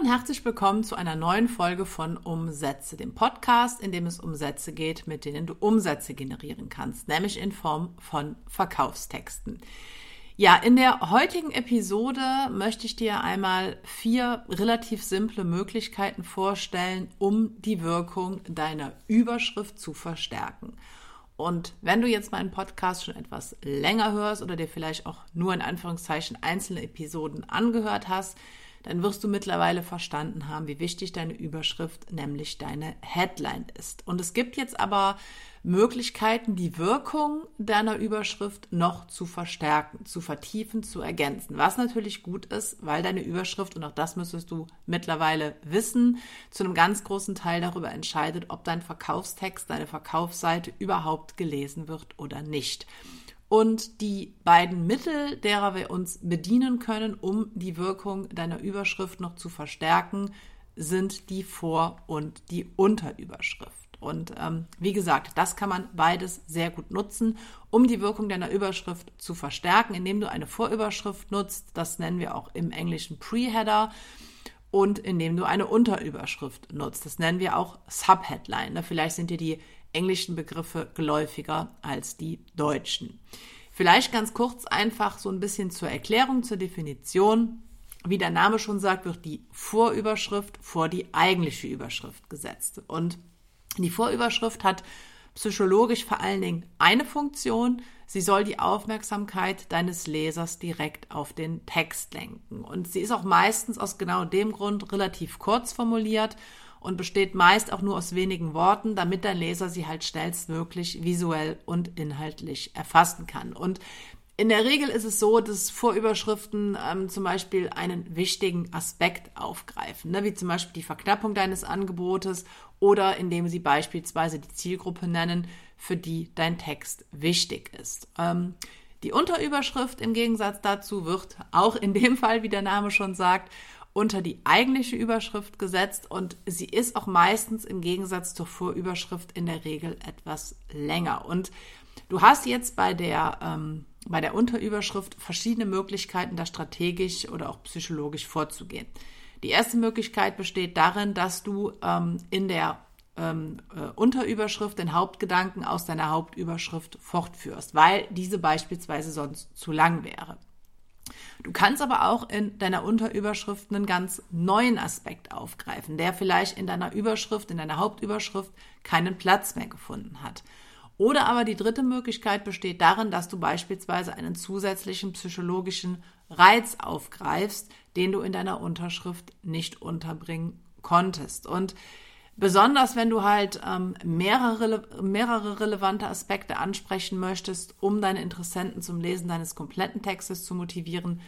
und herzlich willkommen zu einer neuen Folge von Umsätze, dem Podcast, in dem es um Sätze geht, mit denen du Umsätze generieren kannst, nämlich in Form von Verkaufstexten. Ja, in der heutigen Episode möchte ich dir einmal vier relativ simple Möglichkeiten vorstellen, um die Wirkung deiner Überschrift zu verstärken. Und wenn du jetzt meinen Podcast schon etwas länger hörst oder dir vielleicht auch nur in Anführungszeichen einzelne Episoden angehört hast, dann wirst du mittlerweile verstanden haben, wie wichtig deine Überschrift, nämlich deine Headline ist. Und es gibt jetzt aber Möglichkeiten, die Wirkung deiner Überschrift noch zu verstärken, zu vertiefen, zu ergänzen. Was natürlich gut ist, weil deine Überschrift, und auch das müsstest du mittlerweile wissen, zu einem ganz großen Teil darüber entscheidet, ob dein Verkaufstext, deine Verkaufsseite überhaupt gelesen wird oder nicht. Und die beiden Mittel, derer wir uns bedienen können, um die Wirkung deiner Überschrift noch zu verstärken, sind die Vor- und die Unterüberschrift. Und ähm, wie gesagt, das kann man beides sehr gut nutzen, um die Wirkung deiner Überschrift zu verstärken, indem du eine Vorüberschrift nutzt. Das nennen wir auch im Englischen Pre-Header. Und indem du eine Unterüberschrift nutzt. Das nennen wir auch Subheadline. Ne? Vielleicht sind dir die englischen Begriffe geläufiger als die deutschen. Vielleicht ganz kurz einfach so ein bisschen zur Erklärung, zur Definition. Wie der Name schon sagt, wird die Vorüberschrift vor die eigentliche Überschrift gesetzt. Und die Vorüberschrift hat psychologisch vor allen Dingen eine Funktion. Sie soll die Aufmerksamkeit deines Lesers direkt auf den Text lenken. Und sie ist auch meistens aus genau dem Grund relativ kurz formuliert und besteht meist auch nur aus wenigen Worten, damit dein Leser sie halt schnellstmöglich visuell und inhaltlich erfassen kann. Und in der Regel ist es so, dass Vorüberschriften ähm, zum Beispiel einen wichtigen Aspekt aufgreifen, ne, wie zum Beispiel die Verknappung deines Angebotes oder indem sie beispielsweise die Zielgruppe nennen, für die dein Text wichtig ist. Ähm, die Unterüberschrift im Gegensatz dazu wird auch in dem Fall, wie der Name schon sagt, unter die eigentliche Überschrift gesetzt und sie ist auch meistens im Gegensatz zur Vorüberschrift in der Regel etwas länger. Und du hast jetzt bei der, ähm, bei der Unterüberschrift verschiedene Möglichkeiten, da strategisch oder auch psychologisch vorzugehen. Die erste Möglichkeit besteht darin, dass du ähm, in der ähm, äh, Unterüberschrift den Hauptgedanken aus deiner Hauptüberschrift fortführst, weil diese beispielsweise sonst zu lang wäre. Du kannst aber auch in deiner Unterüberschrift einen ganz neuen Aspekt aufgreifen, der vielleicht in deiner Überschrift, in deiner Hauptüberschrift keinen Platz mehr gefunden hat. Oder aber die dritte Möglichkeit besteht darin, dass du beispielsweise einen zusätzlichen psychologischen Reiz aufgreifst, den du in deiner Unterschrift nicht unterbringen konntest. Und Besonders wenn du halt ähm, mehrere, mehrere relevante Aspekte ansprechen möchtest, um deine Interessenten zum Lesen deines kompletten Textes zu motivieren,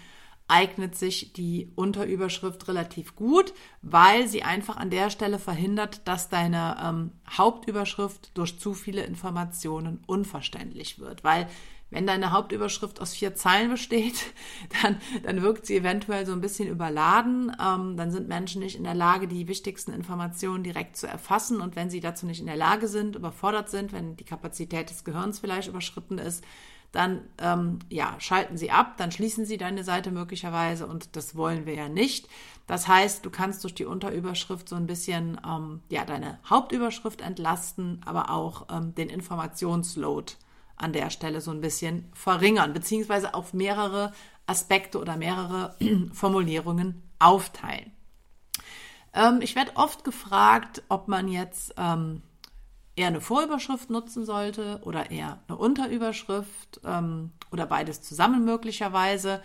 eignet sich die Unterüberschrift relativ gut, weil sie einfach an der Stelle verhindert, dass deine ähm, Hauptüberschrift durch zu viele Informationen unverständlich wird. Weil wenn deine Hauptüberschrift aus vier Zeilen besteht, dann, dann wirkt sie eventuell so ein bisschen überladen. Ähm, dann sind Menschen nicht in der Lage, die wichtigsten Informationen direkt zu erfassen. Und wenn sie dazu nicht in der Lage sind, überfordert sind, wenn die Kapazität des Gehirns vielleicht überschritten ist, dann ähm, ja, schalten sie ab, dann schließen sie deine Seite möglicherweise und das wollen wir ja nicht. Das heißt, du kannst durch die Unterüberschrift so ein bisschen ähm, ja, deine Hauptüberschrift entlasten, aber auch ähm, den Informationsload an der Stelle so ein bisschen verringern, beziehungsweise auf mehrere Aspekte oder mehrere Formulierungen aufteilen. Ähm, ich werde oft gefragt, ob man jetzt ähm, eher eine Vorüberschrift nutzen sollte oder eher eine Unterüberschrift ähm, oder beides zusammen möglicherweise.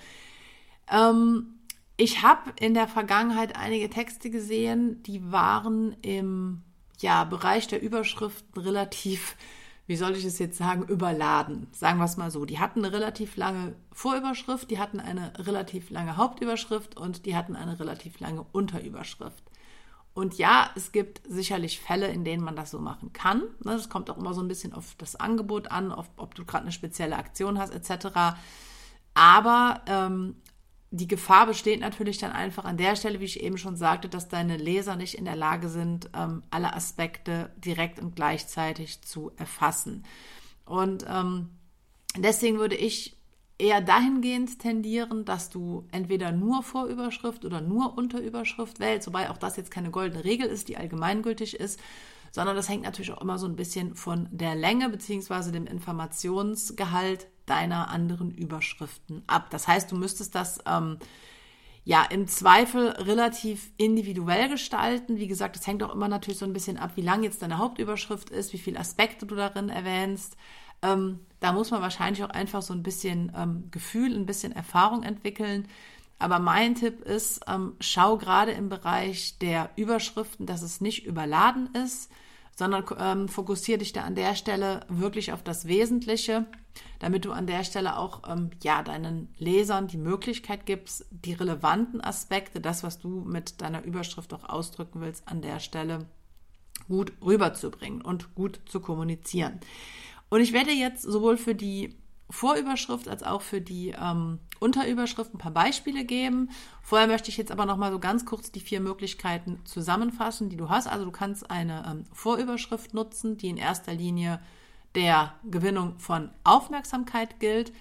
Ähm, ich habe in der Vergangenheit einige Texte gesehen, die waren im ja, Bereich der Überschriften relativ wie soll ich es jetzt sagen, überladen. Sagen wir es mal so. Die hatten eine relativ lange Vorüberschrift, die hatten eine relativ lange Hauptüberschrift und die hatten eine relativ lange Unterüberschrift. Und ja, es gibt sicherlich Fälle, in denen man das so machen kann. Das ne, kommt auch immer so ein bisschen auf das Angebot an, auf, ob du gerade eine spezielle Aktion hast, etc. Aber ähm, die Gefahr besteht natürlich dann einfach an der Stelle, wie ich eben schon sagte, dass deine Leser nicht in der Lage sind, ähm, alle Aspekte direkt und gleichzeitig zu erfassen. Und ähm, deswegen würde ich eher dahingehend tendieren, dass du entweder nur Vorüberschrift oder nur Unterüberschrift wählst, wobei auch das jetzt keine goldene Regel ist, die allgemeingültig ist, sondern das hängt natürlich auch immer so ein bisschen von der Länge bzw. dem Informationsgehalt deiner anderen Überschriften ab. Das heißt, du müsstest das ähm, ja im Zweifel relativ individuell gestalten. Wie gesagt, das hängt auch immer natürlich so ein bisschen ab, wie lang jetzt deine Hauptüberschrift ist, wie viele Aspekte du darin erwähnst. Ähm, da muss man wahrscheinlich auch einfach so ein bisschen ähm, Gefühl, ein bisschen Erfahrung entwickeln. Aber mein Tipp ist, ähm, schau gerade im Bereich der Überschriften, dass es nicht überladen ist, sondern ähm, fokussiere dich da an der Stelle wirklich auf das Wesentliche, damit du an der Stelle auch ähm, ja deinen Lesern die Möglichkeit gibst, die relevanten Aspekte, das, was du mit deiner Überschrift auch ausdrücken willst, an der Stelle gut rüberzubringen und gut zu kommunizieren. Und ich werde jetzt sowohl für die Vorüberschrift als auch für die ähm, Unterüberschrift ein paar Beispiele geben. Vorher möchte ich jetzt aber noch mal so ganz kurz die vier Möglichkeiten zusammenfassen, die du hast. Also du kannst eine ähm, Vorüberschrift nutzen, die in erster Linie der Gewinnung von Aufmerksamkeit gilt.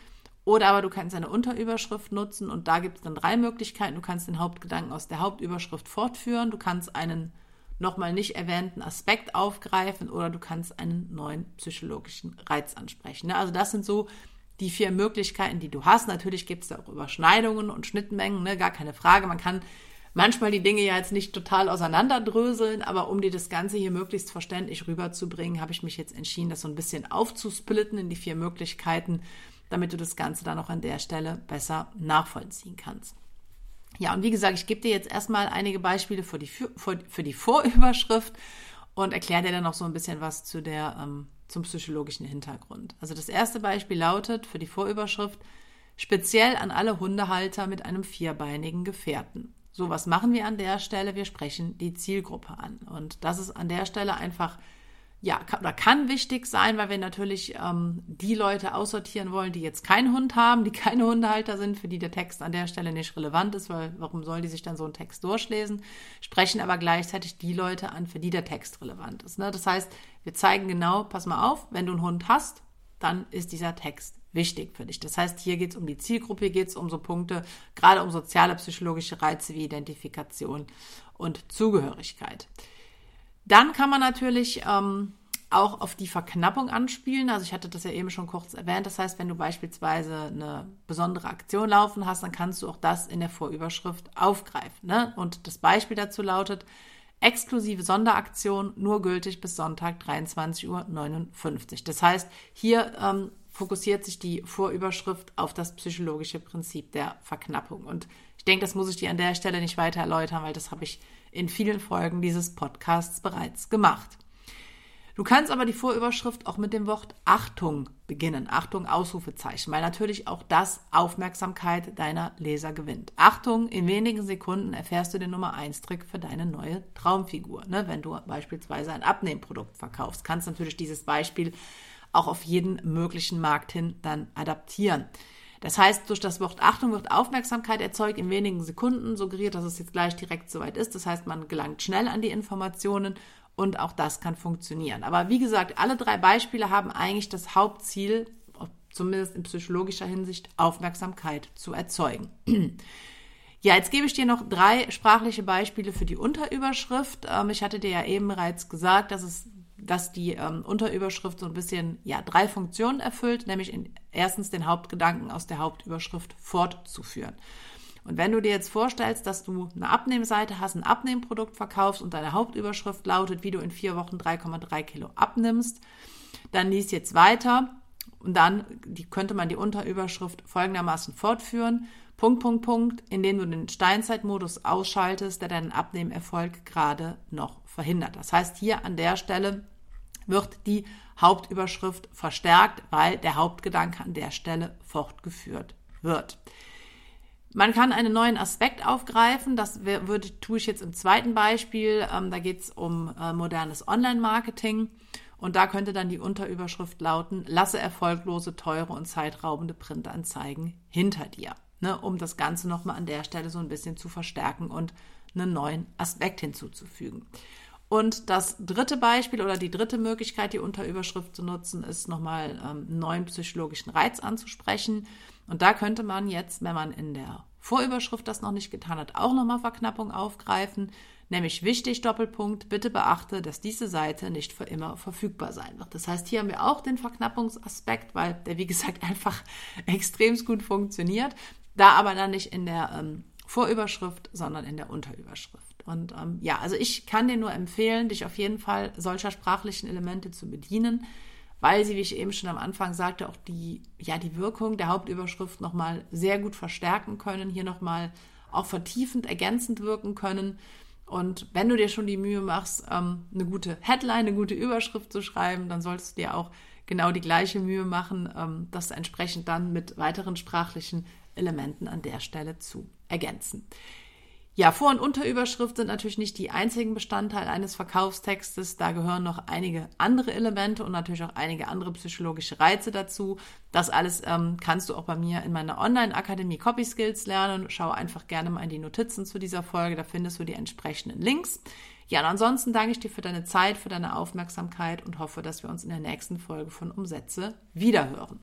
Oder aber du kannst eine Unterüberschrift nutzen und da gibt es dann drei Möglichkeiten. Du kannst den Hauptgedanken aus der Hauptüberschrift fortführen. Du kannst einen nochmal nicht erwähnten Aspekt aufgreifen oder du kannst einen neuen psychologischen Reiz ansprechen. Ne? Also das sind so die vier Möglichkeiten, die du hast. Natürlich gibt es da auch Überschneidungen und Schnittmengen, ne? gar keine Frage. Man kann manchmal die Dinge ja jetzt nicht total auseinanderdröseln, aber um dir das Ganze hier möglichst verständlich rüberzubringen, habe ich mich jetzt entschieden, das so ein bisschen aufzusplitten in die vier Möglichkeiten, damit du das Ganze dann auch an der Stelle besser nachvollziehen kannst. Ja, und wie gesagt, ich gebe dir jetzt erstmal einige Beispiele für die, für, für die Vorüberschrift und erkläre dir dann noch so ein bisschen was zu der, ähm, zum psychologischen Hintergrund. Also das erste Beispiel lautet für die Vorüberschrift speziell an alle Hundehalter mit einem vierbeinigen Gefährten. So, was machen wir an der Stelle? Wir sprechen die Zielgruppe an. Und das ist an der Stelle einfach ja, kann, oder kann wichtig sein, weil wir natürlich ähm, die Leute aussortieren wollen, die jetzt keinen Hund haben, die keine Hundehalter sind, für die der Text an der Stelle nicht relevant ist, weil warum sollen die sich dann so einen Text durchlesen? Sprechen aber gleichzeitig die Leute an, für die der Text relevant ist. Ne? Das heißt, wir zeigen genau, pass mal auf, wenn du einen Hund hast, dann ist dieser Text wichtig für dich. Das heißt, hier geht es um die Zielgruppe, geht es um so Punkte, gerade um soziale, psychologische Reize wie Identifikation und Zugehörigkeit. Dann kann man natürlich ähm, auch auf die Verknappung anspielen. Also ich hatte das ja eben schon kurz erwähnt. Das heißt, wenn du beispielsweise eine besondere Aktion laufen hast, dann kannst du auch das in der Vorüberschrift aufgreifen. Ne? Und das Beispiel dazu lautet, exklusive Sonderaktion, nur gültig bis Sonntag 23.59 Uhr. Das heißt, hier ähm, fokussiert sich die Vorüberschrift auf das psychologische Prinzip der Verknappung. Und ich denke, das muss ich dir an der Stelle nicht weiter erläutern, weil das habe ich in vielen Folgen dieses Podcasts bereits gemacht. Du kannst aber die Vorüberschrift auch mit dem Wort Achtung beginnen. Achtung, Ausrufezeichen, weil natürlich auch das Aufmerksamkeit deiner Leser gewinnt. Achtung, in wenigen Sekunden erfährst du den Nummer 1 Trick für deine neue Traumfigur. Ne? Wenn du beispielsweise ein Abnehmprodukt verkaufst, kannst du natürlich dieses Beispiel auch auf jeden möglichen Markt hin dann adaptieren. Das heißt, durch das Wort Achtung wird Aufmerksamkeit erzeugt in wenigen Sekunden, suggeriert, dass es jetzt gleich direkt soweit ist. Das heißt, man gelangt schnell an die Informationen und auch das kann funktionieren. Aber wie gesagt, alle drei Beispiele haben eigentlich das Hauptziel, zumindest in psychologischer Hinsicht, Aufmerksamkeit zu erzeugen. Ja, jetzt gebe ich dir noch drei sprachliche Beispiele für die Unterüberschrift. Ähm, ich hatte dir ja eben bereits gesagt, dass es dass die ähm, Unterüberschrift so ein bisschen ja drei Funktionen erfüllt, nämlich in, erstens den Hauptgedanken aus der Hauptüberschrift fortzuführen. Und wenn du dir jetzt vorstellst, dass du eine Abnehmseite hast, ein Abnehmprodukt verkaufst und deine Hauptüberschrift lautet, wie du in vier Wochen 3,3 Kilo abnimmst, dann liest jetzt weiter und dann die, könnte man die Unterüberschrift folgendermaßen fortführen. Punkt, Punkt, Punkt, indem du den Steinzeitmodus ausschaltest, der deinen Abnehmerfolg gerade noch verhindert. Das heißt, hier an der Stelle wird die Hauptüberschrift verstärkt, weil der Hauptgedanke an der Stelle fortgeführt wird. Man kann einen neuen Aspekt aufgreifen. Das würde, tue ich jetzt im zweiten Beispiel. Ähm, da geht es um äh, modernes Online-Marketing. Und da könnte dann die Unterüberschrift lauten, lasse erfolglose, teure und zeitraubende Printanzeigen hinter dir. Ne, um das Ganze nochmal an der Stelle so ein bisschen zu verstärken und einen neuen Aspekt hinzuzufügen. Und das dritte Beispiel oder die dritte Möglichkeit, die Unterüberschrift zu nutzen, ist nochmal ähm, neuen psychologischen Reiz anzusprechen. Und da könnte man jetzt, wenn man in der Vorüberschrift das noch nicht getan hat, auch nochmal Verknappung aufgreifen. Nämlich wichtig, Doppelpunkt, bitte beachte, dass diese Seite nicht für immer verfügbar sein wird. Das heißt, hier haben wir auch den Verknappungsaspekt, weil der, wie gesagt, einfach extrem gut funktioniert. Da aber dann nicht in der ähm, Vorüberschrift, sondern in der Unterüberschrift. Und ähm, ja, also ich kann dir nur empfehlen, dich auf jeden Fall solcher sprachlichen Elemente zu bedienen, weil sie, wie ich eben schon am Anfang sagte, auch die, ja, die Wirkung der Hauptüberschrift nochmal sehr gut verstärken können, hier nochmal auch vertiefend, ergänzend wirken können. Und wenn du dir schon die Mühe machst, ähm, eine gute Headline, eine gute Überschrift zu schreiben, dann solltest du dir auch genau die gleiche Mühe machen, ähm, das entsprechend dann mit weiteren sprachlichen Elementen an der Stelle zu ergänzen. Ja, Vor- und Unterüberschrift sind natürlich nicht die einzigen Bestandteile eines Verkaufstextes. Da gehören noch einige andere Elemente und natürlich auch einige andere psychologische Reize dazu. Das alles ähm, kannst du auch bei mir in meiner Online-Akademie Copy Skills lernen. Schau einfach gerne mal in die Notizen zu dieser Folge. Da findest du die entsprechenden Links. Ja, und ansonsten danke ich dir für deine Zeit, für deine Aufmerksamkeit und hoffe, dass wir uns in der nächsten Folge von Umsätze wiederhören.